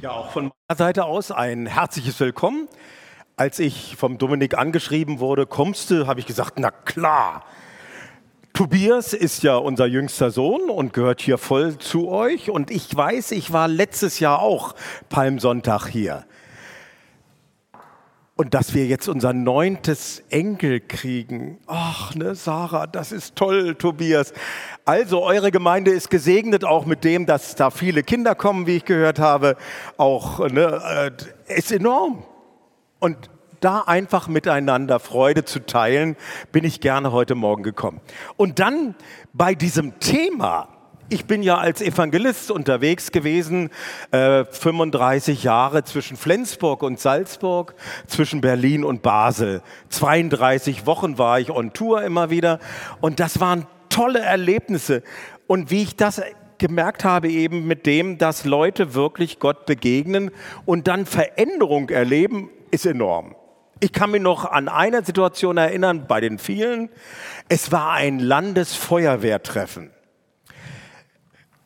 Ja, auch von meiner Seite aus ein herzliches Willkommen. Als ich vom Dominik angeschrieben wurde, kommst du, habe ich gesagt, na klar. Tobias ist ja unser jüngster Sohn und gehört hier voll zu euch. Und ich weiß, ich war letztes Jahr auch Palmsonntag hier. Und dass wir jetzt unser neuntes Enkel kriegen. Ach, ne, Sarah, das ist toll, Tobias. Also, eure Gemeinde ist gesegnet, auch mit dem, dass da viele Kinder kommen, wie ich gehört habe. Auch, ne, äh, ist enorm. Und da einfach miteinander Freude zu teilen, bin ich gerne heute Morgen gekommen. Und dann bei diesem Thema, ich bin ja als Evangelist unterwegs gewesen, äh, 35 Jahre zwischen Flensburg und Salzburg, zwischen Berlin und Basel. 32 Wochen war ich on Tour immer wieder und das waren tolle Erlebnisse. Und wie ich das gemerkt habe, eben mit dem, dass Leute wirklich Gott begegnen und dann Veränderung erleben, ist enorm. Ich kann mich noch an eine Situation erinnern bei den vielen. Es war ein Landesfeuerwehrtreffen.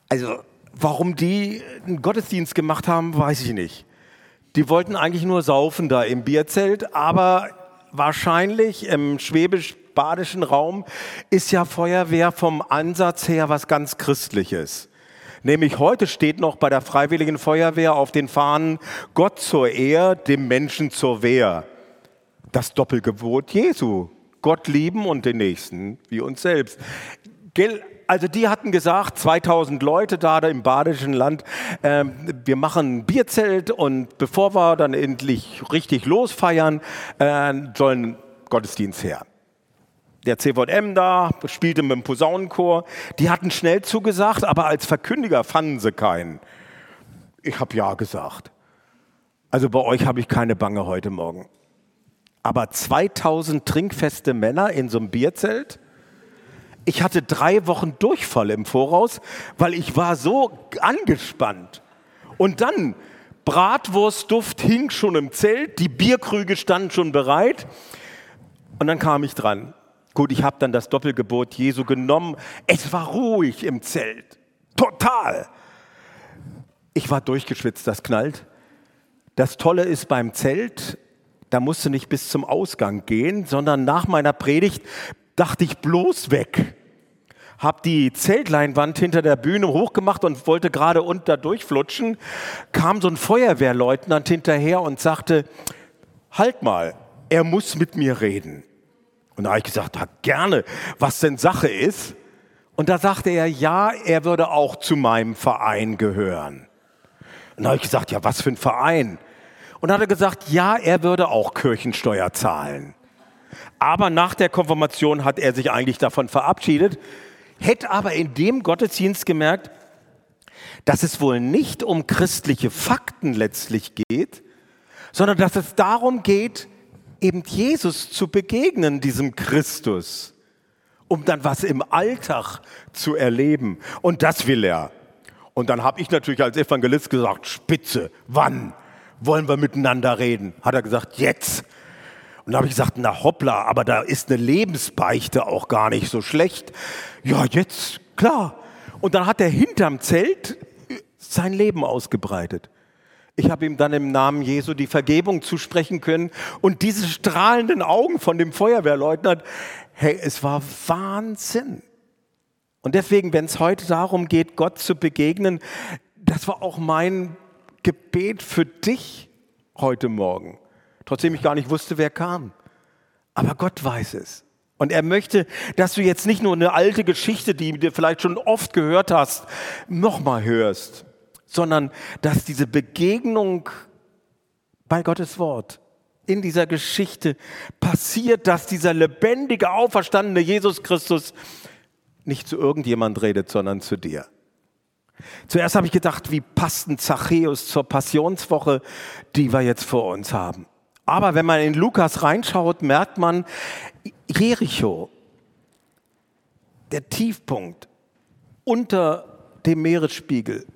Also, warum die einen Gottesdienst gemacht haben, weiß ich nicht. Die wollten eigentlich nur saufen da im Bierzelt, aber wahrscheinlich im schwäbisch-badischen Raum ist ja Feuerwehr vom Ansatz her was ganz Christliches. Nämlich heute steht noch bei der Freiwilligen Feuerwehr auf den Fahnen Gott zur Ehr, dem Menschen zur Wehr. Das Doppelgebot Jesu. Gott lieben und den Nächsten wie uns selbst also die hatten gesagt, 2000 Leute da im badischen Land, äh, wir machen ein Bierzelt und bevor wir dann endlich richtig losfeiern, äh, sollen Gottesdienst her. Der CVM da spielte mit dem Posaunenchor. Die hatten schnell zugesagt, aber als Verkündiger fanden sie keinen. Ich habe ja gesagt. Also bei euch habe ich keine Bange heute Morgen. Aber 2000 trinkfeste Männer in so einem Bierzelt, ich hatte drei Wochen Durchfall im Voraus, weil ich war so angespannt. Und dann, Bratwurstduft hing schon im Zelt, die Bierkrüge standen schon bereit. Und dann kam ich dran. Gut, ich habe dann das Doppelgebot Jesu genommen. Es war ruhig im Zelt. Total. Ich war durchgeschwitzt, das knallt. Das Tolle ist beim Zelt, da musst du nicht bis zum Ausgang gehen, sondern nach meiner Predigt dachte ich bloß weg. Hab die Zeltleinwand hinter der Bühne hochgemacht und wollte gerade unter durchflutschen. Kam so ein Feuerwehrleutnant hinterher und sagte, halt mal, er muss mit mir reden. Und da habe ich gesagt, ja, gerne, was denn Sache ist. Und da sagte er, ja, er würde auch zu meinem Verein gehören. Und da habe ich gesagt, ja, was für ein Verein? Und dann hat er gesagt, ja, er würde auch Kirchensteuer zahlen. Aber nach der Konfirmation hat er sich eigentlich davon verabschiedet, hätte aber in dem Gottesdienst gemerkt, dass es wohl nicht um christliche Fakten letztlich geht, sondern dass es darum geht, eben Jesus zu begegnen, diesem Christus, um dann was im Alltag zu erleben. Und das will er. Und dann habe ich natürlich als Evangelist gesagt, Spitze, wann wollen wir miteinander reden? Hat er gesagt, jetzt. Und da habe ich gesagt, na hoppla, aber da ist eine Lebensbeichte auch gar nicht so schlecht. Ja, jetzt, klar. Und dann hat er hinterm Zelt sein Leben ausgebreitet. Ich habe ihm dann im Namen Jesu die Vergebung zusprechen können und diese strahlenden Augen von dem Feuerwehrleutnant, hey, es war Wahnsinn. Und deswegen, wenn es heute darum geht, Gott zu begegnen, das war auch mein Gebet für dich heute Morgen trotzdem ich gar nicht wusste, wer kam. Aber Gott weiß es. Und er möchte, dass du jetzt nicht nur eine alte Geschichte, die du vielleicht schon oft gehört hast, nochmal hörst, sondern dass diese Begegnung bei Gottes Wort in dieser Geschichte passiert, dass dieser lebendige, auferstandene Jesus Christus nicht zu irgendjemand redet, sondern zu dir. Zuerst habe ich gedacht, wie passt ein Zachäus zur Passionswoche, die wir jetzt vor uns haben. Aber wenn man in Lukas reinschaut, merkt man, Jericho, der Tiefpunkt unter dem Meeresspiegel.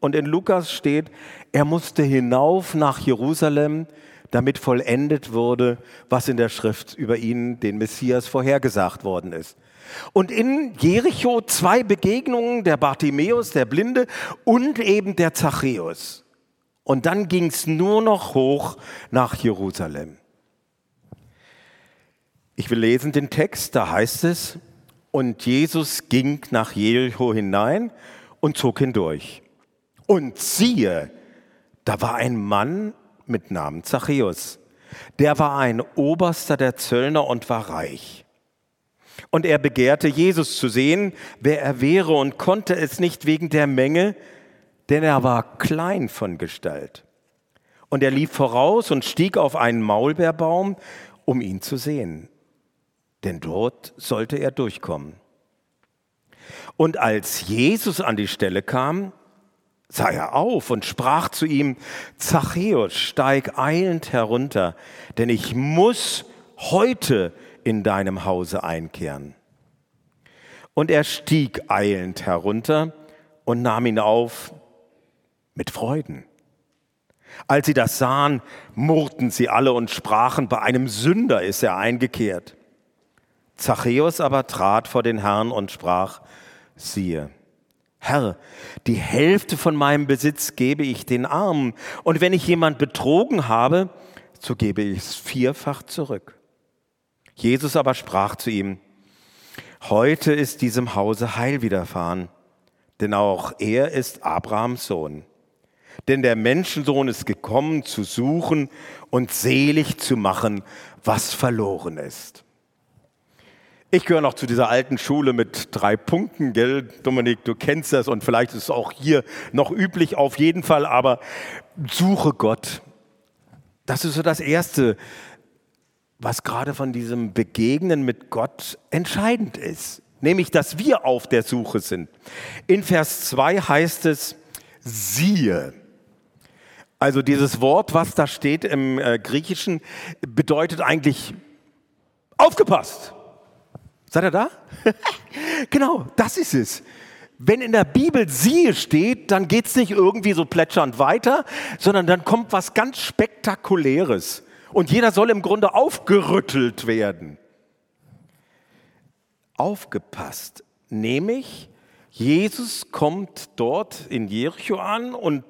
Und in Lukas steht, er musste hinauf nach Jerusalem, damit vollendet wurde, was in der Schrift über ihn, den Messias, vorhergesagt worden ist. Und in Jericho zwei Begegnungen, der Bartimäus, der Blinde, und eben der Zachäus. Und dann ging es nur noch hoch nach Jerusalem. Ich will lesen den Text, da heißt es, und Jesus ging nach Jericho hinein und zog hindurch. Und siehe, da war ein Mann mit Namen Zachäus. Der war ein Oberster der Zöllner und war reich. Und er begehrte, Jesus zu sehen, wer er wäre, und konnte es nicht wegen der Menge, denn er war klein von Gestalt. Und er lief voraus und stieg auf einen Maulbeerbaum, um ihn zu sehen, denn dort sollte er durchkommen. Und als Jesus an die Stelle kam, sah er auf und sprach zu ihm, Zachäus, steig eilend herunter, denn ich muss heute in deinem Hause einkehren. Und er stieg eilend herunter und nahm ihn auf mit Freuden. Als sie das sahen, murrten sie alle und sprachen, bei einem Sünder ist er eingekehrt. Zachäus aber trat vor den Herrn und sprach, siehe, Herr, die Hälfte von meinem Besitz gebe ich den Armen, und wenn ich jemand betrogen habe, so gebe ich es vierfach zurück. Jesus aber sprach zu ihm, heute ist diesem Hause Heil widerfahren, denn auch er ist Abrahams Sohn. Denn der Menschensohn ist gekommen, zu suchen und selig zu machen, was verloren ist. Ich gehöre noch zu dieser alten Schule mit drei Punkten, gell? Dominik, du kennst das und vielleicht ist es auch hier noch üblich, auf jeden Fall, aber suche Gott. Das ist so das Erste, was gerade von diesem Begegnen mit Gott entscheidend ist, nämlich dass wir auf der Suche sind. In Vers 2 heißt es, siehe. Also dieses Wort, was da steht im äh, Griechischen, bedeutet eigentlich aufgepasst. Seid ihr da? genau, das ist es. Wenn in der Bibel siehe steht, dann geht es nicht irgendwie so plätschernd weiter, sondern dann kommt was ganz Spektakuläres. Und jeder soll im Grunde aufgerüttelt werden. Aufgepasst. Nämlich, Jesus kommt dort in Jericho an und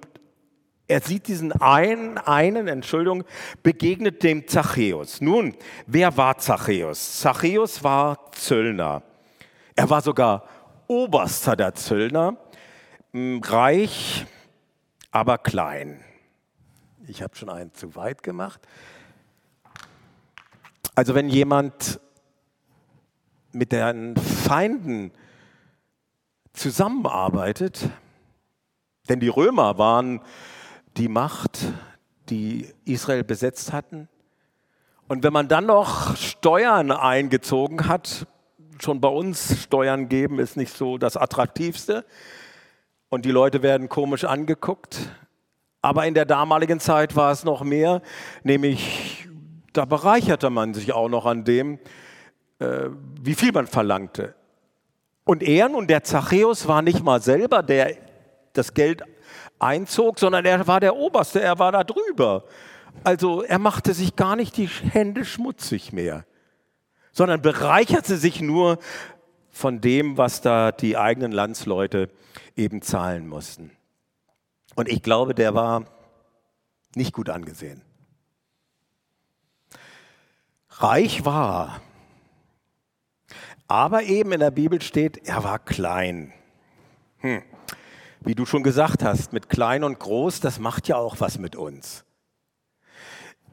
er sieht diesen einen, einen, Entschuldigung, begegnet dem Zachäus. Nun, wer war Zachäus? Zachäus war Zöllner. Er war sogar Oberster der Zöllner, reich, aber klein. Ich habe schon einen zu weit gemacht. Also wenn jemand mit den Feinden zusammenarbeitet, denn die Römer waren die Macht, die Israel besetzt hatten. Und wenn man dann noch Steuern eingezogen hat, schon bei uns Steuern geben ist nicht so das Attraktivste und die Leute werden komisch angeguckt. Aber in der damaligen Zeit war es noch mehr, nämlich da bereicherte man sich auch noch an dem, äh, wie viel man verlangte. Und er nun, der Zachäus, war nicht mal selber, der das Geld einzog, sondern er war der Oberste, er war da drüber. Also er machte sich gar nicht die Hände schmutzig mehr, sondern bereicherte sich nur von dem, was da die eigenen Landsleute eben zahlen mussten. Und ich glaube, der war nicht gut angesehen. Reich war, aber eben in der Bibel steht, er war klein. Hm wie du schon gesagt hast, mit klein und groß, das macht ja auch was mit uns.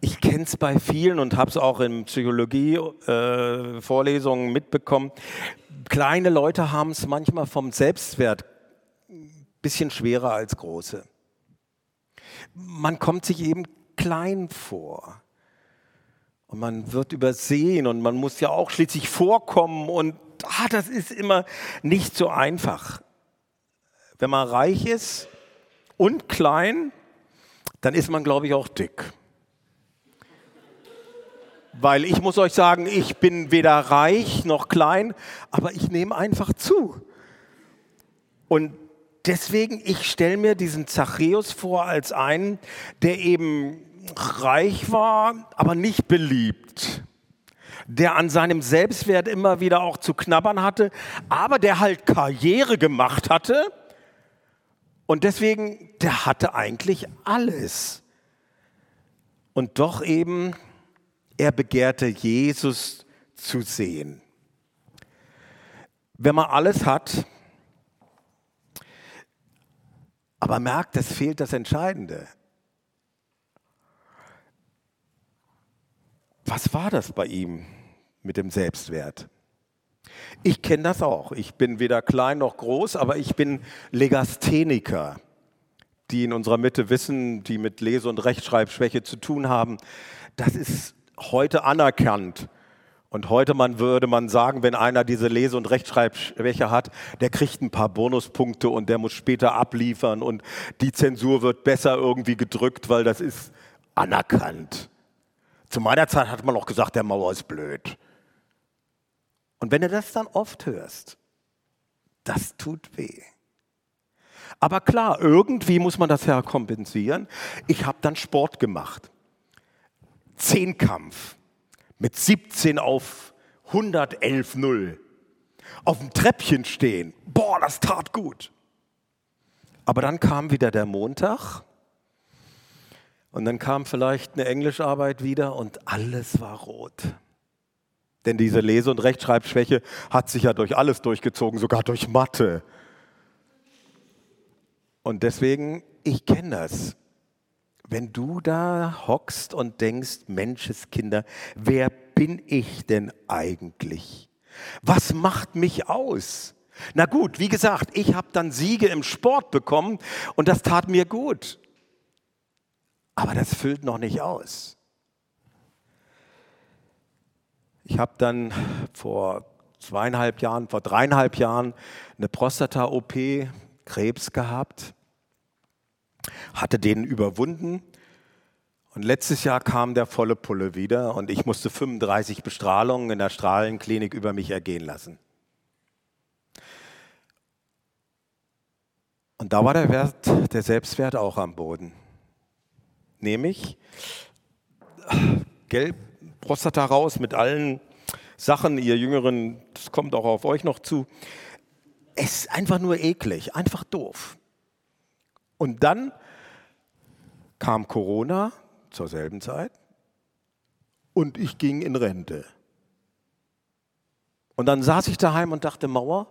Ich kenne es bei vielen und habe es auch in Psychologie-Vorlesungen äh, mitbekommen. Kleine Leute haben es manchmal vom Selbstwert ein bisschen schwerer als große. Man kommt sich eben klein vor. Und man wird übersehen und man muss ja auch schließlich vorkommen und ah, das ist immer nicht so einfach. Wenn man reich ist und klein, dann ist man, glaube ich, auch dick. Weil ich muss euch sagen, ich bin weder reich noch klein, aber ich nehme einfach zu. Und deswegen, ich stelle mir diesen Zachäus vor als einen, der eben reich war, aber nicht beliebt. Der an seinem Selbstwert immer wieder auch zu knabbern hatte, aber der halt Karriere gemacht hatte Und deswegen, der hatte eigentlich alles. Und doch eben, er begehrte Jesus zu sehen. Wenn man alles hat, aber merkt, es fehlt das Entscheidende. Was war das bei ihm mit dem Selbstwert? Ich kenne das auch. Ich bin weder klein noch groß, aber ich bin Legastheniker. Die in unserer Mitte wissen, die mit Lese- und Rechtschreibschwäche zu tun haben. Das ist heute anerkannt. Und heute man würde man sagen, wenn einer diese Lese- und Rechtschreibschwäche hat, der kriegt ein paar Bonuspunkte und der muss später abliefern und die Zensur wird besser irgendwie gedrückt, weil das ist anerkannt. Zu meiner Zeit hat man auch gesagt, der Mauer ist blöd. Und wenn du das dann oft hörst, das tut weh. Aber klar, irgendwie muss man das ja kompensieren. Ich habe dann Sport gemacht. Zehnkampf mit 17 auf 111,0. Auf dem Treppchen stehen. Boah, das tat gut. Aber dann kam wieder der Montag und dann kam vielleicht eine Englischarbeit wieder und alles war rot. Denn diese Lese- und Rechtschreibschwäche hat sich ja durch alles durchgezogen, sogar durch Mathe. Und deswegen, ich kenne das. Wenn du da hockst und denkst, Menscheskinder, wer bin ich denn eigentlich? Was macht mich aus? Na gut, wie gesagt, ich habe dann Siege im Sport bekommen und das tat mir gut. Aber das füllt noch nicht aus. Ich habe dann vor zweieinhalb Jahren, vor dreieinhalb Jahren eine Prostata-OP, Krebs gehabt, hatte den überwunden und letztes Jahr kam der volle Pulle wieder und ich musste 35 Bestrahlungen in der Strahlenklinik über mich ergehen lassen. Und da war der Wert, der Selbstwert auch am Boden. Nämlich gelb Prostata raus mit allen Sachen, ihr Jüngeren, das kommt auch auf euch noch zu. Es ist einfach nur eklig, einfach doof. Und dann kam Corona zur selben Zeit und ich ging in Rente. Und dann saß ich daheim und dachte, Mauer,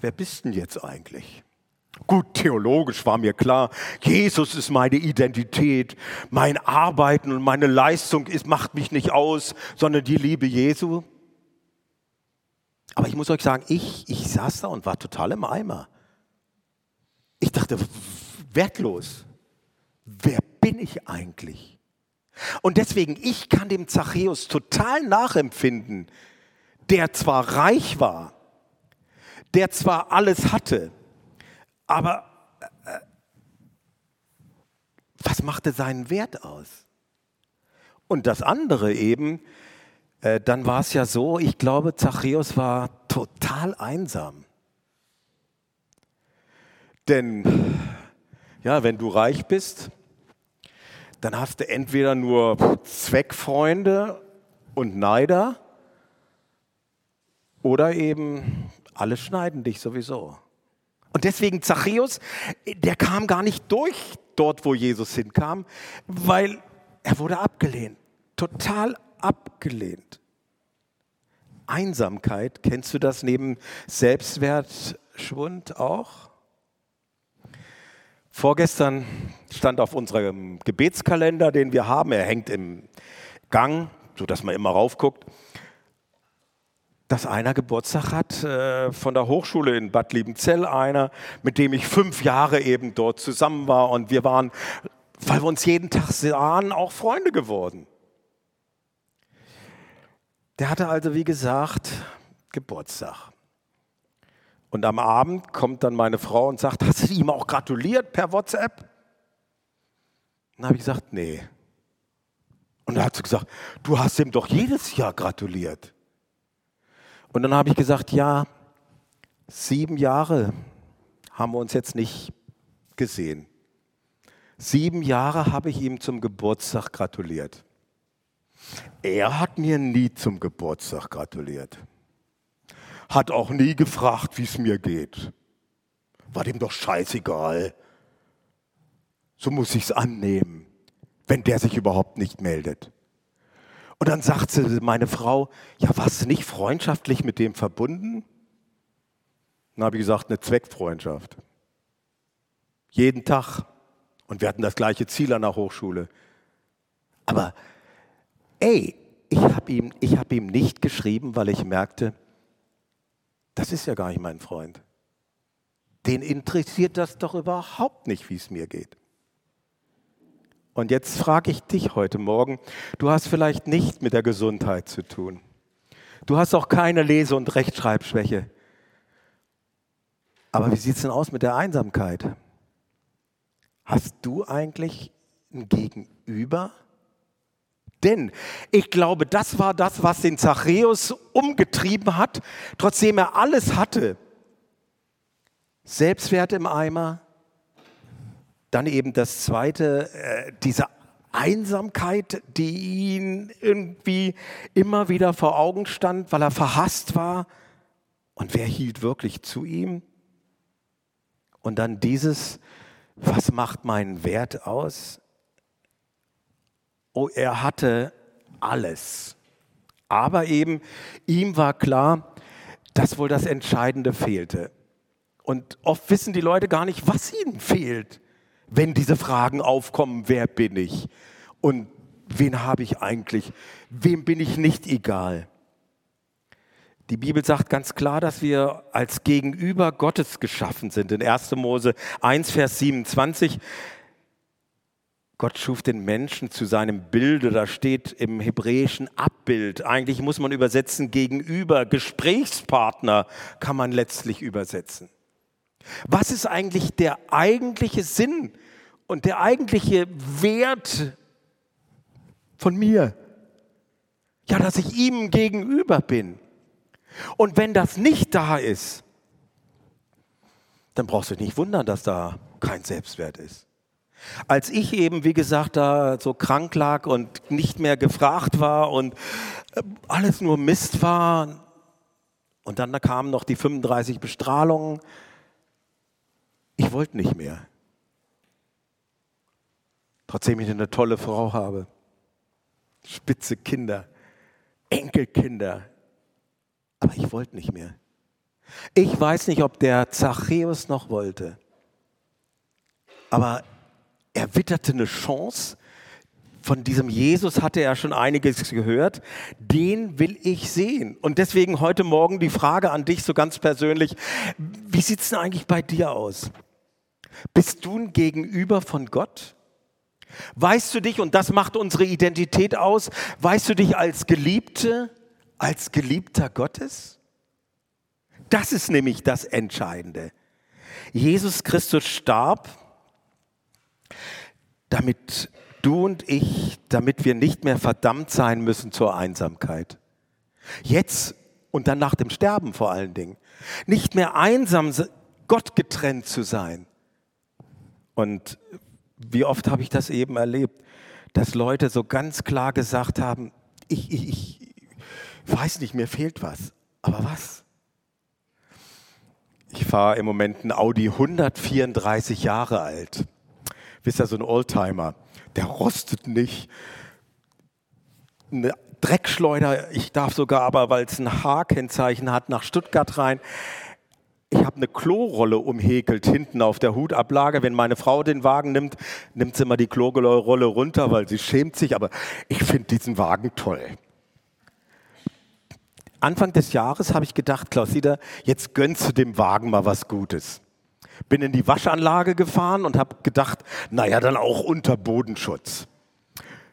wer bist denn jetzt eigentlich? Gut, theologisch war mir klar, Jesus ist meine Identität, mein Arbeiten und meine Leistung ist, macht mich nicht aus, sondern die Liebe Jesu. Aber ich muss euch sagen, ich, ich saß da und war total im Eimer. Ich dachte, wertlos. Wer bin ich eigentlich? Und deswegen, ich kann dem Zachäus total nachempfinden, der zwar reich war, der zwar alles hatte, aber äh, was machte seinen Wert aus? Und das andere eben, äh, dann war es ja so, ich glaube, Zachäus war total einsam. Denn ja, wenn du reich bist, dann hast du entweder nur Zweckfreunde und Neider oder eben alle schneiden dich sowieso. Und deswegen Zachäus, der kam gar nicht durch dort, wo Jesus hinkam, weil er wurde abgelehnt, total abgelehnt. Einsamkeit, kennst du das neben Selbstwertschwund auch? Vorgestern stand auf unserem Gebetskalender, den wir haben, er hängt im Gang, sodass man immer raufguckt, dass einer Geburtstag hat äh, von der Hochschule in Bad Liebenzell, einer, mit dem ich fünf Jahre eben dort zusammen war und wir waren, weil wir uns jeden Tag sahen, auch Freunde geworden. Der hatte also, wie gesagt, Geburtstag. Und am Abend kommt dann meine Frau und sagt, hast du ihm auch gratuliert per WhatsApp? Dann habe ich gesagt, nee. Und dann hat sie gesagt, du hast ihm doch jedes Jahr gratuliert. Und dann habe ich gesagt, ja, sieben Jahre haben wir uns jetzt nicht gesehen. Sieben Jahre habe ich ihm zum Geburtstag gratuliert. Er hat mir nie zum Geburtstag gratuliert. Hat auch nie gefragt, wie es mir geht. war dem doch scheißegal. So muss ich's annehmen, wenn der sich überhaupt nicht meldet. Und dann sagt sie, meine Frau, ja, warst du nicht freundschaftlich mit dem verbunden? Dann habe ich gesagt, eine Zweckfreundschaft. Jeden Tag. Und wir hatten das gleiche Ziel an der Hochschule. Aber ey, ich habe ihm, hab ihm nicht geschrieben, weil ich merkte, das ist ja gar nicht mein Freund. Den interessiert das doch überhaupt nicht, wie es mir geht. Und jetzt frage ich dich heute Morgen, du hast vielleicht nicht mit der Gesundheit zu tun. Du hast auch keine Lese- und Rechtschreibschwäche. Aber wie sieht es denn aus mit der Einsamkeit? Hast du eigentlich ein Gegenüber? Denn ich glaube, das war das, was den Zachäus umgetrieben hat, trotzdem er alles hatte. Selbstwert im Eimer, dann eben das Zweite, äh, diese Einsamkeit, die ihn irgendwie immer wieder vor Augen stand, weil er verhasst war. Und wer hielt wirklich zu ihm? Und dann dieses, was macht meinen Wert aus? Oh, er hatte alles. Aber eben, ihm war klar, dass wohl das Entscheidende fehlte. Und oft wissen die Leute gar nicht, was ihnen fehlt, wenn diese Fragen aufkommen, wer bin ich und wen habe ich eigentlich, wem bin ich nicht egal. Die Bibel sagt ganz klar, dass wir als Gegenüber Gottes geschaffen sind. In 1. Mose 1, Vers 27 Gott schuf den Menschen zu seinem Bilde, da steht im hebräischen Abbild. Eigentlich muss man übersetzen gegenüber, Gesprächspartner kann man letztlich übersetzen. Was ist eigentlich der eigentliche Sinn und der eigentliche Wert von mir? Ja, dass ich ihm gegenüber bin. Und wenn das nicht da ist, dann brauchst du dich nicht wundern, dass da kein Selbstwert ist. Als ich eben, wie gesagt, da so krank lag und nicht mehr gefragt war und äh, alles nur Mist war, und dann da kamen noch die 35 Bestrahlungen, ich wollte nicht mehr. Trotzdem ich eine tolle Frau habe, spitze Kinder, Enkelkinder, aber ich wollte nicht mehr. Ich weiß nicht, ob der Zachäus noch wollte, aber er witterte eine Chance. Von diesem Jesus hatte er schon einiges gehört. Den will ich sehen. Und deswegen heute Morgen die Frage an dich so ganz persönlich. Wie sieht es denn eigentlich bei dir aus? Bist du ein Gegenüber von Gott? Weißt du dich, und das macht unsere Identität aus, weißt du dich als Geliebte, als Geliebter Gottes? Das ist nämlich das Entscheidende. Jesus Christus starb damit du und ich, damit wir nicht mehr verdammt sein müssen zur Einsamkeit. Jetzt und dann nach dem Sterben vor allen Dingen. Nicht mehr einsam, Gott getrennt zu sein. Und wie oft habe ich das eben erlebt, dass Leute so ganz klar gesagt haben, ich, ich, ich weiß nicht, mir fehlt was. Aber was? Ich fahre im Moment ein Audi 134 Jahre alt wisst ihr, so ein Oldtimer, der rostet nicht. Eine Dreckschleuder, ich darf sogar aber, weil es ein H-Kennzeichen hat, nach Stuttgart rein. Ich habe eine Klorolle umhäkelt hinten auf der Hutablage. Wenn meine Frau den Wagen nimmt, nimmt sie immer die Klorolle runter, weil sie schämt sich. Aber ich finde diesen Wagen toll. Anfang des Jahres habe ich gedacht, Klaus Sieder, jetzt gönnst du dem Wagen mal was Gutes. Bin in die Waschanlage gefahren und habe gedacht, naja, dann auch unter Bodenschutz.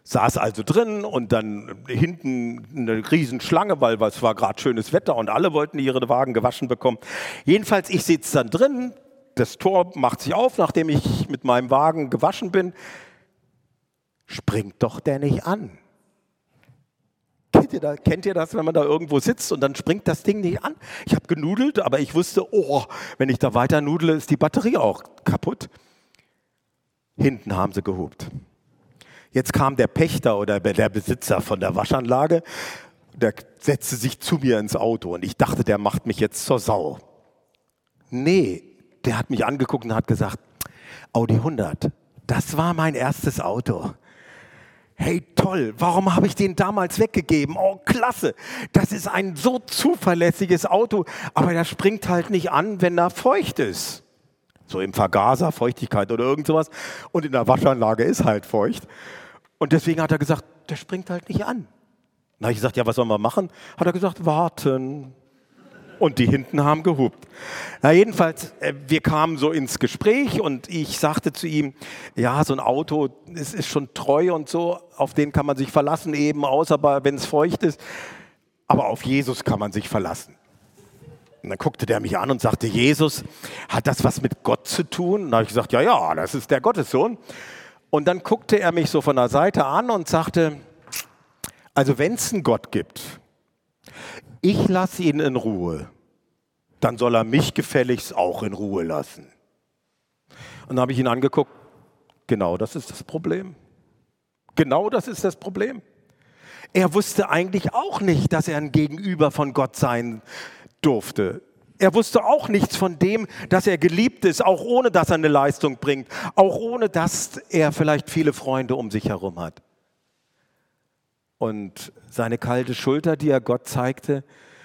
Saß also drin und dann hinten eine Riesenschlange, weil es war gerade schönes Wetter und alle wollten ihre Wagen gewaschen bekommen. Jedenfalls, ich sitze dann drin, das Tor macht sich auf, nachdem ich mit meinem Wagen gewaschen bin. Springt doch der nicht an. Kennt ihr, das, kennt ihr das, wenn man da irgendwo sitzt und dann springt das Ding nicht an? Ich habe genudelt, aber ich wusste, oh, wenn ich da weiter nudle, ist die Batterie auch kaputt. Hinten haben sie gehupt. Jetzt kam der Pächter oder der Besitzer von der Waschanlage, der setzte sich zu mir ins Auto und ich dachte, der macht mich jetzt zur Sau. Nee, der hat mich angeguckt und hat gesagt, Audi 100, das war mein erstes Auto. Hey, toll, warum habe ich den damals weggegeben? Oh, klasse, das ist ein so zuverlässiges Auto, aber der springt halt nicht an, wenn er feucht ist. So im Vergaser, Feuchtigkeit oder irgend sowas. Und in der Waschanlage ist halt feucht. Und deswegen hat er gesagt, der springt halt nicht an. Habe ich gesagt, ja, was sollen wir machen? Hat er gesagt, warten und die hinten haben gehupt. Na jedenfalls, äh, wir kamen so ins Gespräch und ich sagte zu ihm, ja, so ein Auto, es ist schon treu und so, auf den kann man sich verlassen eben, außer wenn es feucht ist. Aber auf Jesus kann man sich verlassen. Und dann guckte der mich an und sagte, Jesus, hat das was mit Gott zu tun? Und da habe ich gesagt, ja, ja, das ist der Gottessohn. Und dann guckte er mich so von der Seite an und sagte, also wenn es einen Gott gibt, ich lasse ihn in Ruhe, dann soll er mich gefälligst auch in Ruhe lassen. Und dann habe ich ihn angeguckt, genau das ist das Problem. Genau das ist das Problem. Er wusste eigentlich auch nicht, dass er ein Gegenüber von Gott sein durfte. Er wusste auch nichts von dem, dass er geliebt ist, auch ohne dass er eine Leistung bringt, auch ohne dass er vielleicht viele Freunde um sich herum hat. Und seine kalte Schulter, die er Gott zeigte,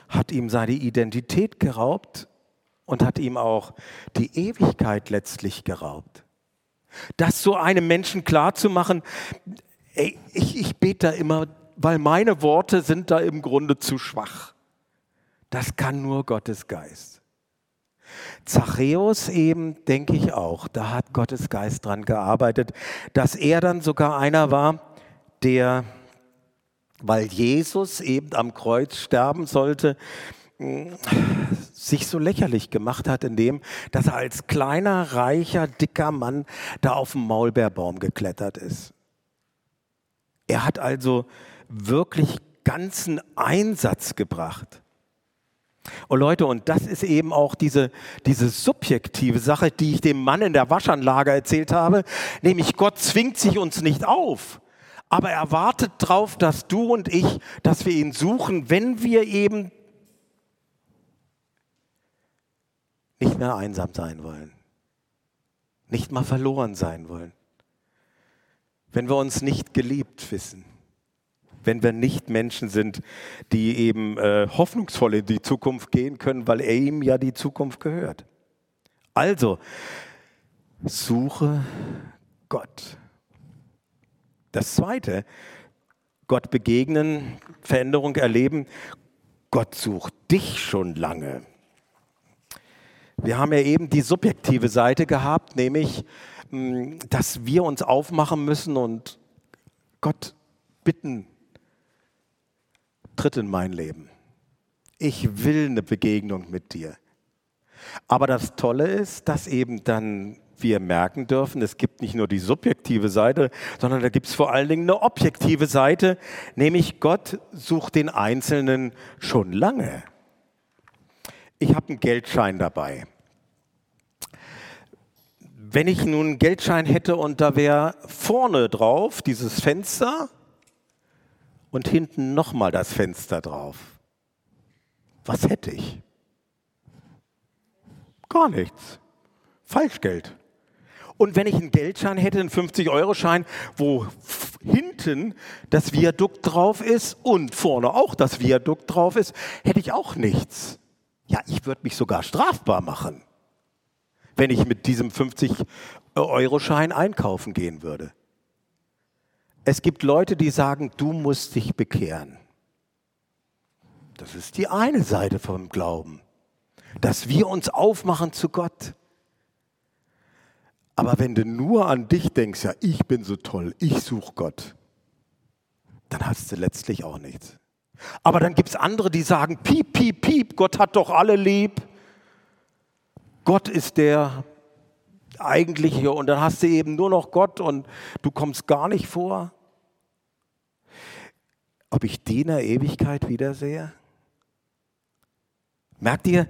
hat ihm seine Identität geraubt und hat ihm auch die Ewigkeit letztlich geraubt. Das so einem Menschen klarzumachen, ey, ich, ich bete da immer, weil meine Worte sind da im Grunde zu schwach. Das kann nur Gottes Geist. Zachäus eben, denke ich auch, da hat Gottes Geist dran gearbeitet, dass er dann sogar einer war, der weil Jesus eben am Kreuz sterben sollte, sich so lächerlich gemacht hat, indem, dass er als kleiner, reicher, dicker Mann da auf dem Maulbeerbaum geklettert ist. Er hat also wirklich ganzen Einsatz gebracht. Oh Leute, und das ist eben auch diese, diese subjektive Sache, die ich dem Mann in der Waschanlage erzählt habe, nämlich Gott zwingt sich uns nicht auf aber er wartet darauf, dass du und ich, dass wir ihn suchen, wenn wir eben nicht mehr einsam sein wollen, nicht mal verloren sein wollen, wenn wir uns nicht geliebt wissen, wenn wir nicht Menschen sind, die eben äh, hoffnungsvoll in die Zukunft gehen können, weil er ihm ja die Zukunft gehört. Also, suche Gott. Das Zweite, Gott begegnen, Veränderung erleben, Gott sucht dich schon lange. Wir haben ja eben die subjektive Seite gehabt, nämlich, hm, dass wir uns aufmachen müssen und Gott bitten, tritt in mein Leben. Ich will eine Begegnung mit dir. Aber das Tolle ist, dass eben dann wir merken dürfen, es gibt nicht nur die subjektive Seite, sondern da gibt es vor allen Dingen eine objektive Seite, nämlich Gott sucht den Einzelnen schon lange. Ich habe einen Geldschein dabei. Wenn ich nun einen Geldschein hätte und da wäre vorne drauf dieses Fenster und hinten nochmal das Fenster drauf, was hätte ich? Gar nichts. Falschgeld. Und wenn ich einen Geldschein hätte, einen 50-Euro-Schein, wo hinten das Viadukt drauf ist und vorne auch das Viadukt drauf ist, hätte ich auch nichts. Ja, ich würde mich sogar strafbar machen, wenn ich mit diesem 50-Euro-Schein einkaufen gehen würde. Es gibt Leute, die sagen, du musst dich bekehren. Das ist die eine Seite vom Glauben, dass wir uns aufmachen zu Gott. Aber wenn du nur an dich denkst, ja, ich bin so toll, ich suche Gott, dann hast du letztlich auch nichts. Aber dann gibt es andere, die sagen, piep, piep, piep, Gott hat doch alle lieb. Gott ist der eigentliche und dann hast du eben nur noch Gott und du kommst gar nicht vor. Ob ich die in der Ewigkeit wiedersehe? Merkt ihr,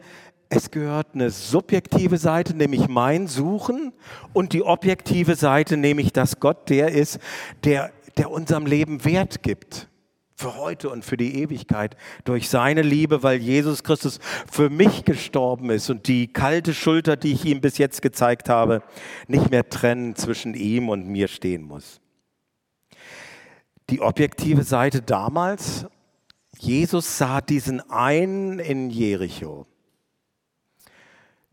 es gehört eine subjektive Seite, nämlich mein Suchen, und die objektive Seite, nämlich dass Gott der ist, der, der unserem Leben Wert gibt. für heute und für die Ewigkeit durch seine Liebe, weil Jesus Christus für mich gestorben ist und die kalte Schulter, die ich ihm bis jetzt gezeigt habe, nicht mehr trennen zwischen ihm und mir stehen muss. Die objektive Seite damals, Jesus sah diesen einen in Jericho.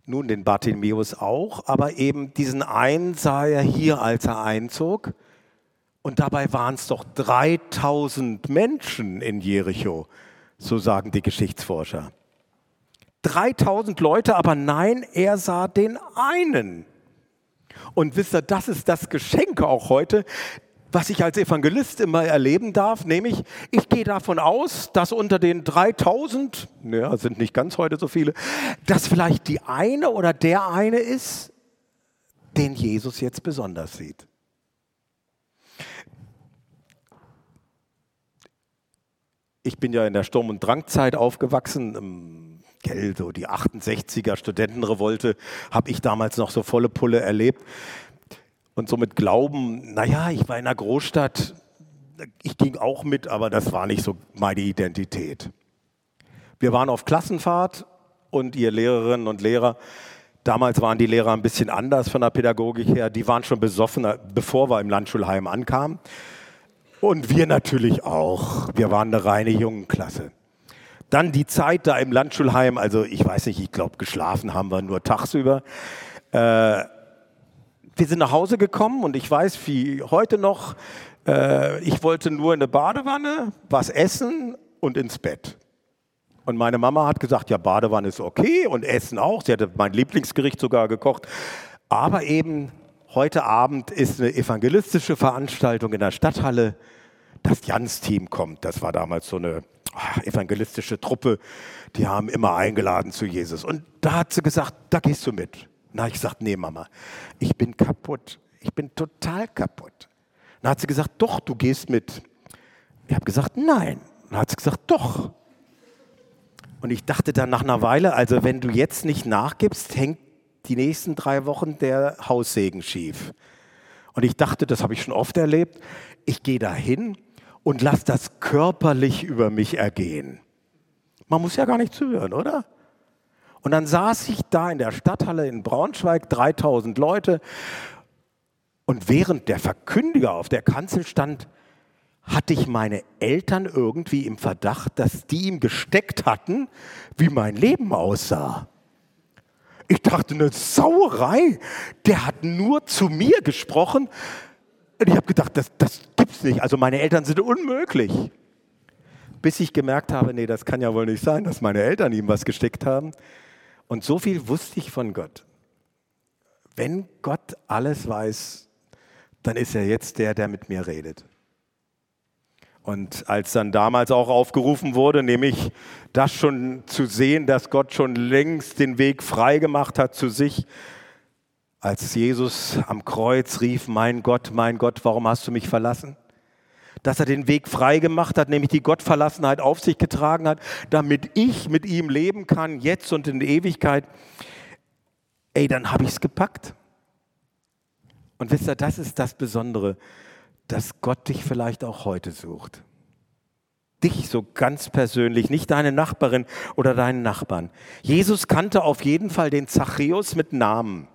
Nun den Bartimäus auch, aber eben diesen einen sah er hier, als er einzog und dabei waren es doch 3000 Menschen in Jericho, so sagen die Geschichtsforscher. 3000 Leute, aber nein, er sah den einen. Und wisst ihr, das ist das Geschenk auch heute, was ich als Evangelist immer erleben darf, nämlich ich gehe davon aus, dass unter den 3000, naja, sind nicht ganz heute so viele, dass vielleicht die eine oder der eine ist, den Jesus jetzt besonders sieht. Ich bin ja in der Sturm- und Drangzeit aufgewachsen. Gell, so die 68er Studentenrevolte habe ich damals noch so volle Pulle erlebt. Und so mit Glauben, naja, ich war in einer Großstadt, ich ging auch mit, aber das war nicht so meine Identität. Wir waren auf Klassenfahrt und ihr Lehrerinnen und Lehrer, damals waren die Lehrer ein bisschen anders von der Pädagogik her, die waren schon besoffen, bevor wir im Landschulheim ankamen. Und wir natürlich auch. Wir waren eine reine Jungenklasse. Dann die Zeit da im Landschulheim, also ich weiß nicht, ich glaube, geschlafen haben wir nur tagsüber. Äh, wir sind nach Hause gekommen und ich weiß wie heute noch, äh, ich wollte nur in eine Badewanne, was essen und ins Bett. Und meine Mama hat gesagt, ja, Badewanne ist okay und Essen auch. Sie hatte mein Lieblingsgericht sogar gekocht. Aber eben Heute Abend ist eine evangelistische Veranstaltung in der Stadthalle. Das Jans-Team kommt. Das war damals so eine ah, evangelistische Truppe. Die haben immer eingeladen zu Jesus. Und da hat sie gesagt, da gehst du mit. Na, ich gesagt, nee, Mama, ich bin kaputt. Ich bin total kaputt. Dann hat sie gesagt, doch, du gehst mit. Ich habe gesagt, nein. Dann hat sie gesagt, doch. Und ich dachte dann nach einer Weile, also wenn du jetzt nicht nachgibst, hängt die nächsten drei Wochen der Haussegen schief. Und ich dachte, das habe ich schon oft erlebt, ich gehe da hin und lasse das körperlich über mich ergehen. Man muss ja gar nicht zuhören, oder? Und dann saß ich da in der Stadthalle in Braunschweig, 3000 Leute, und während der Verkündiger auf der Kanzel stand, hatte ich meine Eltern irgendwie im Verdacht, dass die ihm gesteckt hatten, wie mein Leben aussah. Ich dachte, eine Sauerei. Der hat nur zu mir gesprochen. Und ich habe gedacht, das, das gibt's nicht. Also meine Eltern sind unmöglich. Bis ich gemerkt habe, nee, das kann ja wohl nicht sein, dass meine Eltern ihm was gesteckt haben. Und so viel wusste ich von Gott. Wenn Gott alles weiß, dann ist er jetzt der, der mit mir redet. Und als dann damals auch aufgerufen wurde, nämlich das schon zu sehen, dass Gott schon längst den Weg frei gemacht hat zu sich, als Jesus am Kreuz rief, mein Gott, mein Gott, warum hast du mich verlassen? Dass er den Weg frei gemacht hat, nämlich die Gottverlassenheit auf sich getragen hat, damit ich mit ihm leben kann, jetzt und in Ewigkeit. Ey, dann habe ich es gepackt. Und wisst ihr, das ist das Besondere dass Gott dich vielleicht auch heute sucht. Dich so ganz persönlich, nicht deine Nachbarin oder deinen Nachbarn. Jesus kannte auf jeden Fall den Zachäus mit Namen.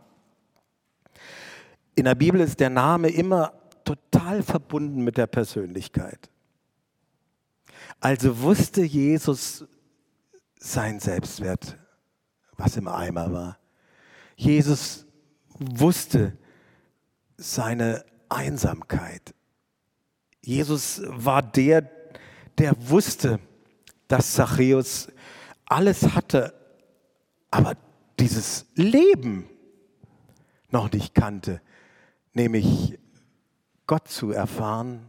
In der Bibel ist der Name immer total verbunden mit der Persönlichkeit. Also wusste Jesus sein Selbstwert, was im Eimer war. Jesus wusste seine Einsamkeit. Jesus war der, der wusste, dass Zachäus alles hatte, aber dieses Leben noch nicht kannte, nämlich Gott zu erfahren,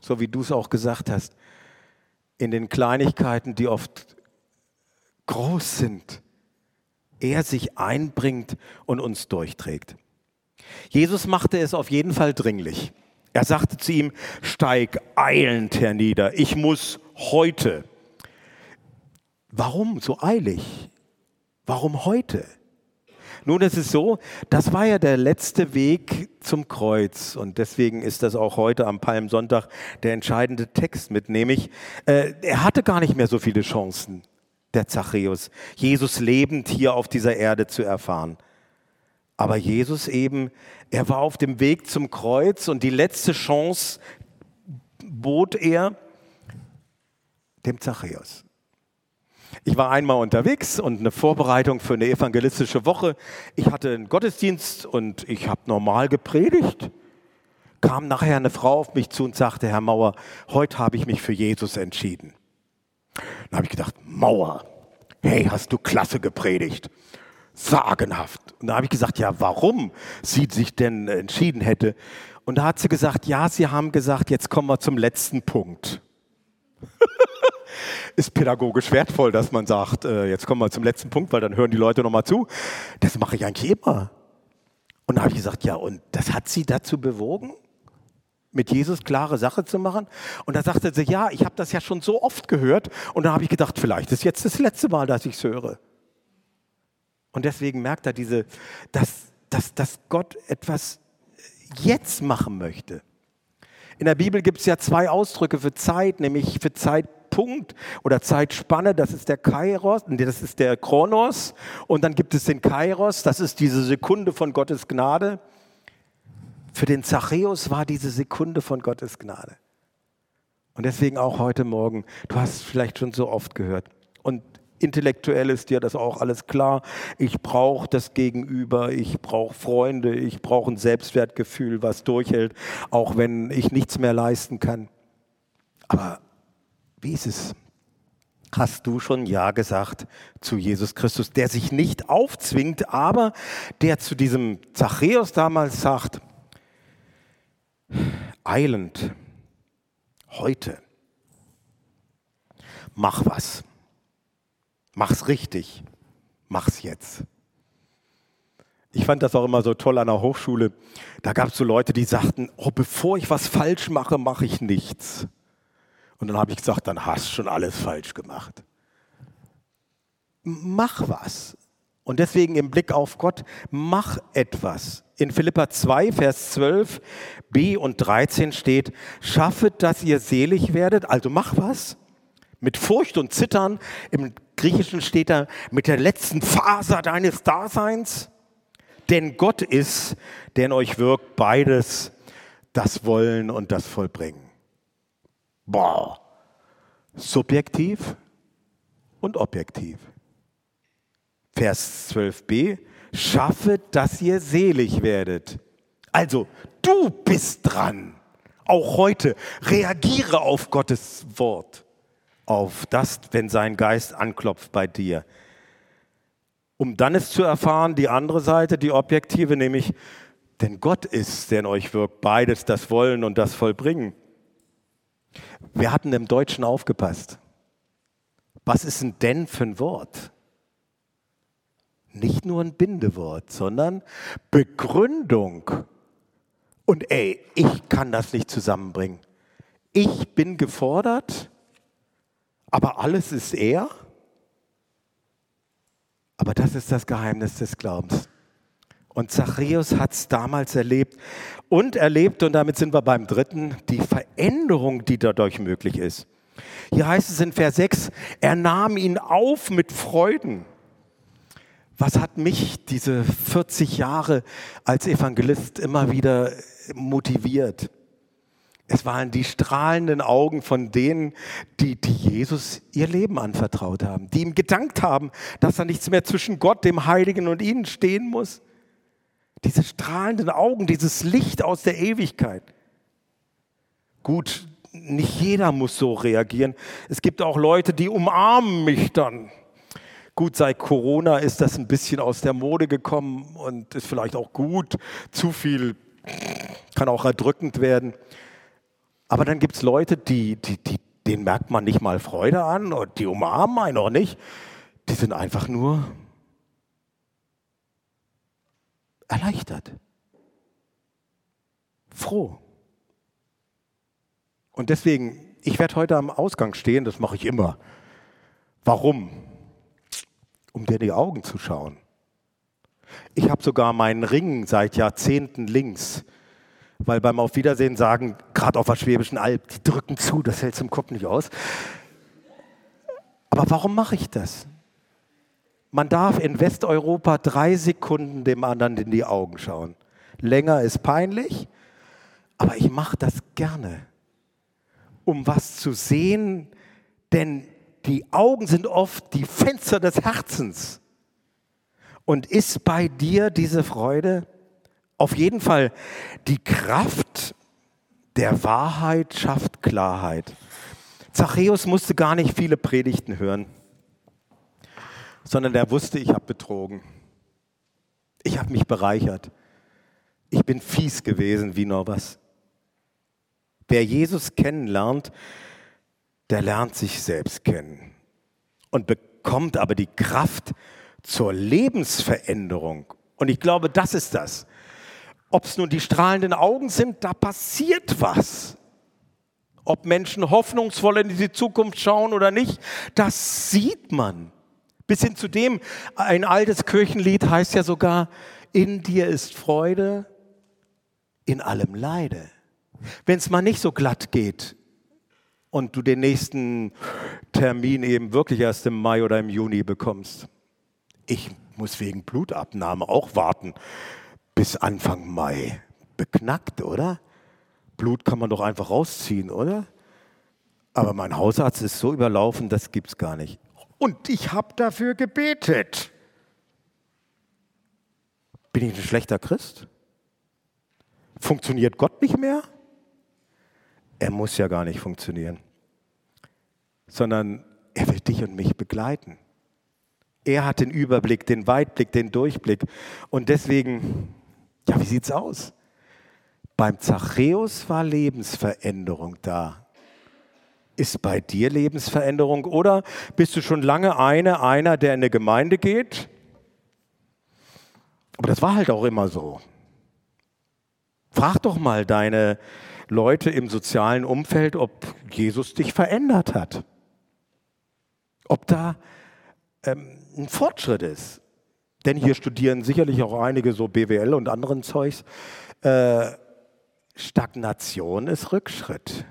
so wie du es auch gesagt hast, in den Kleinigkeiten, die oft groß sind, er sich einbringt und uns durchträgt. Jesus machte es auf jeden Fall dringlich. Er sagte zu ihm, steig eilend hernieder, ich muss heute. Warum so eilig? Warum heute? Nun, es ist so, das war ja der letzte Weg zum Kreuz und deswegen ist das auch heute am Palmsonntag der entscheidende Text mit, nämlich äh, er hatte gar nicht mehr so viele Chancen, der Zachäus, Jesus lebend hier auf dieser Erde zu erfahren. Aber Jesus eben, er war auf dem Weg zum Kreuz und die letzte Chance bot er dem Zachäus. Ich war einmal unterwegs und eine Vorbereitung für eine evangelistische Woche. Ich hatte einen Gottesdienst und ich habe normal gepredigt. Kam nachher eine Frau auf mich zu und sagte, Herr Mauer, heute habe ich mich für Jesus entschieden. Dann habe ich gedacht, Mauer, hey, hast du klasse gepredigt. Sagenhaft. Und da habe ich gesagt, ja, warum sie sich denn entschieden hätte. Und da hat sie gesagt, ja, sie haben gesagt, jetzt kommen wir zum letzten Punkt. ist pädagogisch wertvoll, dass man sagt, äh, jetzt kommen wir zum letzten Punkt, weil dann hören die Leute nochmal zu. Das mache ich eigentlich immer. Und da habe ich gesagt, ja, und das hat sie dazu bewogen, mit Jesus klare Sache zu machen? Und da sagte sie, ja, ich habe das ja schon so oft gehört. Und da habe ich gedacht, vielleicht ist jetzt das letzte Mal, dass ich es höre. Und deswegen merkt er diese, dass, dass, dass Gott etwas jetzt machen möchte. In der Bibel gibt es ja zwei Ausdrücke für Zeit, nämlich für Zeit Zeitpunkt oder Zeitspanne, das ist der Kairos, das ist der Kronos und dann gibt es den Kairos, das ist diese Sekunde von Gottes Gnade. Für den Zachäus war diese Sekunde von Gottes Gnade. Und deswegen auch heute Morgen, du hast es vielleicht schon so oft gehört. Und intellektuell ist dir das auch alles klar. Ich brauche das Gegenüber, ich brauche Freunde, ich brauche ein Selbstwertgefühl, was durchhält, auch wenn ich nichts mehr leisten kann. Aber wie ist es? Hast du schon Ja gesagt zu Jesus Christus, der sich nicht aufzwingt, aber der zu diesem Zachäus damals sagt, eilend, heute, mach was, mach's richtig, mach's jetzt. Ich fand das auch immer so toll an der Hochschule. Da gab es so Leute, die sagten, oh, bevor ich was falsch mache, mache ich nichts. Und dann habe ich gesagt, dann hast du schon alles falsch gemacht. Mach was. Und deswegen im Blick auf Gott, mach etwas. In Philippa 2, Vers 12, b und 13 steht, schaffet, dass ihr selig werdet, also mach was. Mit Furcht und Zittern, im Griechischen steht da, mit der letzten Faser deines Daseins. Denn Gott ist, der in euch wirkt, beides, das Wollen und das Vollbringen. Boah, subjektiv und objektiv. Vers 12b, schaffe, dass ihr selig werdet. Also, du bist dran. Auch heute reagiere auf Gottes Wort, auf das, wenn sein Geist anklopft bei dir. Um dann es zu erfahren, die andere Seite, die objektive, nämlich, denn Gott ist, der in euch wirkt, beides, das Wollen und das Vollbringen. Wir hatten im Deutschen aufgepasst. Was ist ein denn für ein Wort? Nicht nur ein Bindewort, sondern Begründung. Und ey, ich kann das nicht zusammenbringen. Ich bin gefordert, aber alles ist er. Aber das ist das Geheimnis des Glaubens. Und Zachäus hat es damals erlebt und erlebt, und damit sind wir beim dritten, die Veränderung, die dadurch möglich ist. Hier heißt es in Vers 6, er nahm ihn auf mit Freuden. Was hat mich diese 40 Jahre als Evangelist immer wieder motiviert? Es waren die strahlenden Augen von denen, die, die Jesus ihr Leben anvertraut haben, die ihm gedankt haben, dass da nichts mehr zwischen Gott, dem Heiligen und ihnen stehen muss. Diese strahlenden Augen, dieses Licht aus der Ewigkeit. Gut, nicht jeder muss so reagieren. Es gibt auch Leute, die umarmen mich dann. Gut, seit Corona ist das ein bisschen aus der Mode gekommen und ist vielleicht auch gut. Zu viel kann auch erdrückend werden. Aber dann gibt es Leute, die, die, die, denen merkt man nicht mal Freude an und die umarmen einen auch nicht. Die sind einfach nur erleichtert, froh. Und deswegen, ich werde heute am Ausgang stehen, das mache ich immer. Warum? Um dir in die Augen zu schauen. Ich habe sogar meinen Ring seit Jahrzehnten links, weil beim Auf Wiedersehen sagen, gerade auf der Schwäbischen Alb, die drücken zu, das hält zum Kopf nicht aus. Aber warum mache ich das? Man darf in Westeuropa drei Sekunden dem anderen in die Augen schauen. Länger ist peinlich, aber ich mache das gerne, um was zu sehen, denn die Augen sind oft die Fenster des Herzens. Und ist bei dir diese Freude? Auf jeden Fall, die Kraft der Wahrheit schafft Klarheit. Zachäus musste gar nicht viele Predigten hören, sondern er wusste, ich habe betrogen. Ich habe mich bereichert. Ich bin fies gewesen wie noch was. Wer Jesus kennenlernt, der lernt sich selbst kennen und bekommt aber die Kraft zur Lebensveränderung. Und ich glaube, das ist das. Ob es nun die strahlenden Augen sind, da passiert was. Ob Menschen hoffnungsvoll in die Zukunft schauen oder nicht, das sieht man. Bis hin zu dem, ein altes Kirchenlied heißt ja sogar, in dir ist Freude, in allem Leide. Wenn es mal nicht so glatt geht und du den nächsten Termin eben wirklich erst im Mai oder im Juni bekommst. Ich muss wegen Blutabnahme auch warten bis Anfang Mai. Beknackt, oder? Blut kann man doch einfach rausziehen, oder? Aber mein Hausarzt ist so überlaufen, das gibt's gar nicht. Und ich habe dafür gebetet. Bin ich ein schlechter Christ? Funktioniert Gott nicht mehr? Er muss ja gar nicht funktionieren sondern er will dich und mich begleiten. Er hat den Überblick, den Weitblick, den Durchblick. Und deswegen, ja, wie sieht's aus? Beim Zachäus war Lebensveränderung da. Ist bei dir Lebensveränderung oder bist du schon lange eine, einer, der in eine Gemeinde geht? Aber das war halt auch immer so. Frag doch mal deine Leute im sozialen Umfeld, ob Jesus dich verändert hat ob da ähm, ein Fortschritt ist. Denn hier studieren sicherlich auch einige so BWL und anderen Zeugs. Äh, Stagnation ist Rückschritt.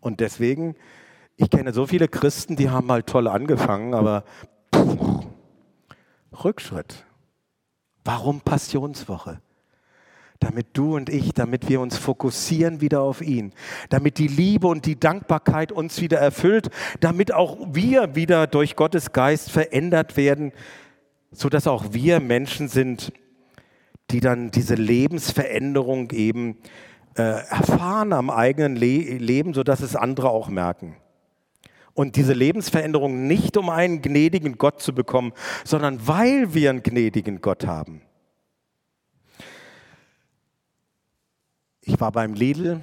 Und deswegen, ich kenne so viele Christen, die haben mal toll angefangen, aber pff, Rückschritt. Warum Passionswoche? damit du und ich, damit wir uns fokussieren wieder auf ihn, damit die Liebe und die Dankbarkeit uns wieder erfüllt, damit auch wir wieder durch Gottes Geist verändert werden, so dass auch wir Menschen sind, die dann diese Lebensveränderung eben äh, erfahren am eigenen Le Leben, so dass es andere auch merken. Und diese Lebensveränderung nicht um einen gnädigen Gott zu bekommen, sondern weil wir einen gnädigen Gott haben. Ich war beim Lidl,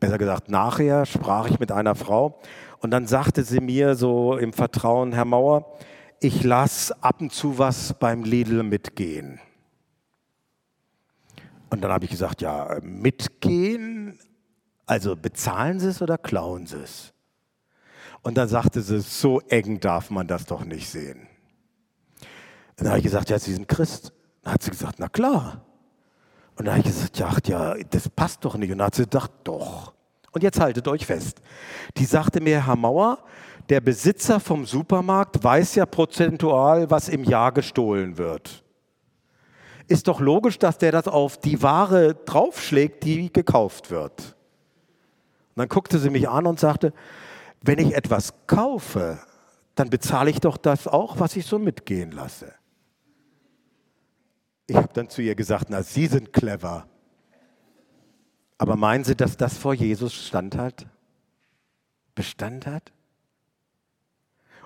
besser gesagt nachher, sprach ich mit einer Frau und dann sagte sie mir so im Vertrauen, Herr Mauer, ich lasse ab und zu was beim Lidl mitgehen. Und dann habe ich gesagt, ja, mitgehen, also bezahlen Sie es oder klauen Sie es? Und dann sagte sie, so eng darf man das doch nicht sehen. Dann habe ich gesagt, ja, Sie sind Christ. Dann hat sie gesagt, na klar. Und da habe ich gesagt, ja, ja, das passt doch nicht. Und dann hat sie gedacht, doch. Und jetzt haltet euch fest. Die sagte mir, Herr Mauer, der Besitzer vom Supermarkt weiß ja prozentual, was im Jahr gestohlen wird. Ist doch logisch, dass der das auf die Ware draufschlägt, die gekauft wird. Und dann guckte sie mich an und sagte, wenn ich etwas kaufe, dann bezahle ich doch das auch, was ich so mitgehen lasse. Ich habe dann zu ihr gesagt, na, Sie sind clever. Aber meinen Sie, dass das vor Jesus stand hat? Bestand hat?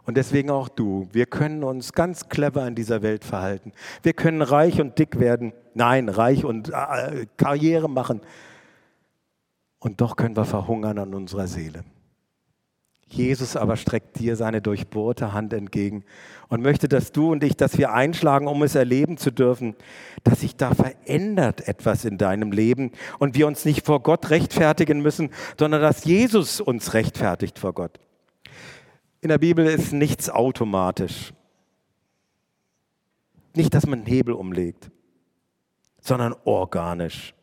Und deswegen auch du. Wir können uns ganz clever in dieser Welt verhalten. Wir können reich und dick werden. Nein, reich und äh, Karriere machen. Und doch können wir verhungern an unserer Seele. Jesus aber streckt dir seine durchbohrte Hand entgegen und möchte, dass du und ich, dass wir einschlagen, um es erleben zu dürfen, dass sich da verändert etwas in deinem Leben und wir uns nicht vor Gott rechtfertigen müssen, sondern dass Jesus uns rechtfertigt vor Gott. In der Bibel ist nichts automatisch. Nicht, dass man Hebel umlegt, sondern organisch.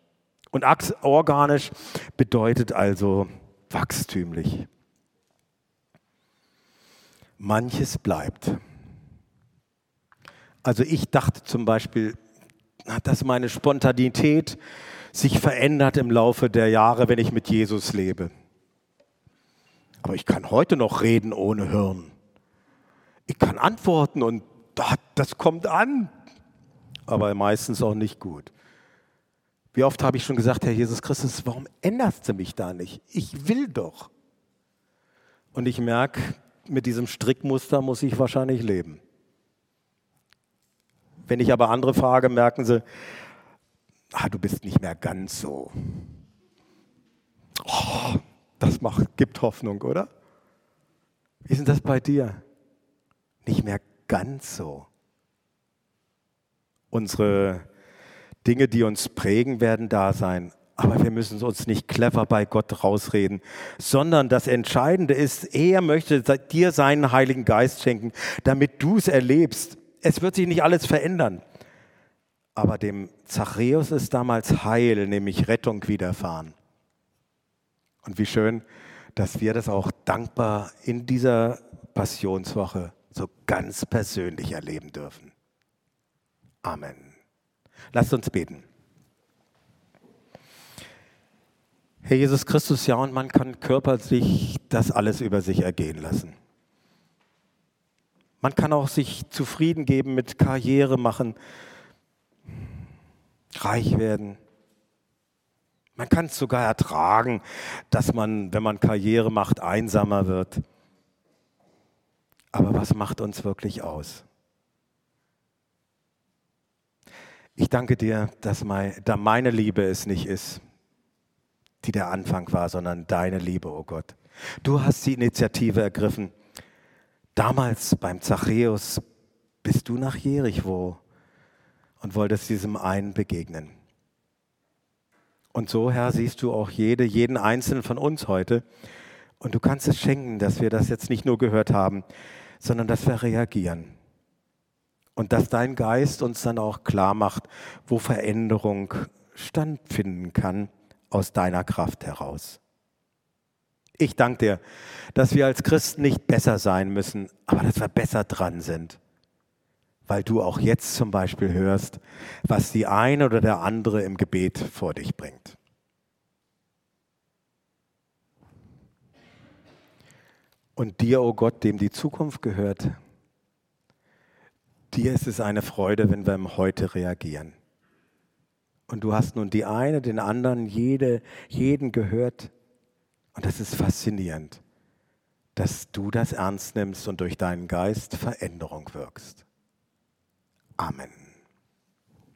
Und organisch bedeutet also wachstümlich. Manches bleibt. Also ich dachte zum Beispiel, dass meine Spontanität sich verändert im Laufe der Jahre, wenn ich mit Jesus lebe. Aber ich kann heute noch reden ohne Hirn. Ich kann antworten und das kommt an, aber meistens auch nicht gut. Wie oft habe ich schon gesagt, Herr Jesus Christus, warum änderst du mich da nicht? Ich will doch. Und ich merke, mit diesem Strickmuster muss ich wahrscheinlich leben. Wenn ich aber andere frage, merken sie, ah, du bist nicht mehr ganz so. Oh, das macht, gibt Hoffnung, oder? Wie ist denn das bei dir? Nicht mehr ganz so. Unsere Dinge, die uns prägen, werden da sein. Aber wir müssen uns nicht clever bei Gott rausreden, sondern das Entscheidende ist, er möchte dir seinen Heiligen Geist schenken, damit du es erlebst. Es wird sich nicht alles verändern. Aber dem Zachäus ist damals Heil, nämlich Rettung widerfahren. Und wie schön, dass wir das auch dankbar in dieser Passionswoche so ganz persönlich erleben dürfen. Amen. Lasst uns beten. Herr Jesus Christus, ja, und man kann körperlich das alles über sich ergehen lassen. Man kann auch sich zufrieden geben mit Karriere machen, reich werden. Man kann es sogar ertragen, dass man, wenn man Karriere macht, einsamer wird. Aber was macht uns wirklich aus? Ich danke dir, dass meine Liebe es nicht ist, die der Anfang war, sondern deine Liebe, o oh Gott. Du hast die Initiative ergriffen. Damals beim Zachäus bist du nach Jericho und wolltest diesem einen begegnen. Und so, Herr, siehst du auch jede, jeden Einzelnen von uns heute. Und du kannst es schenken, dass wir das jetzt nicht nur gehört haben, sondern dass wir reagieren. Und dass dein Geist uns dann auch klar macht, wo Veränderung stattfinden kann aus deiner Kraft heraus. Ich danke dir, dass wir als Christen nicht besser sein müssen, aber dass wir besser dran sind weil du auch jetzt zum Beispiel hörst, was die eine oder der andere im Gebet vor dich bringt. Und dir, o oh Gott, dem die Zukunft gehört, dir ist es eine Freude, wenn wir im Heute reagieren. Und du hast nun die eine, den anderen, jede, jeden gehört. Und das ist faszinierend, dass du das ernst nimmst und durch deinen Geist Veränderung wirkst. Amen.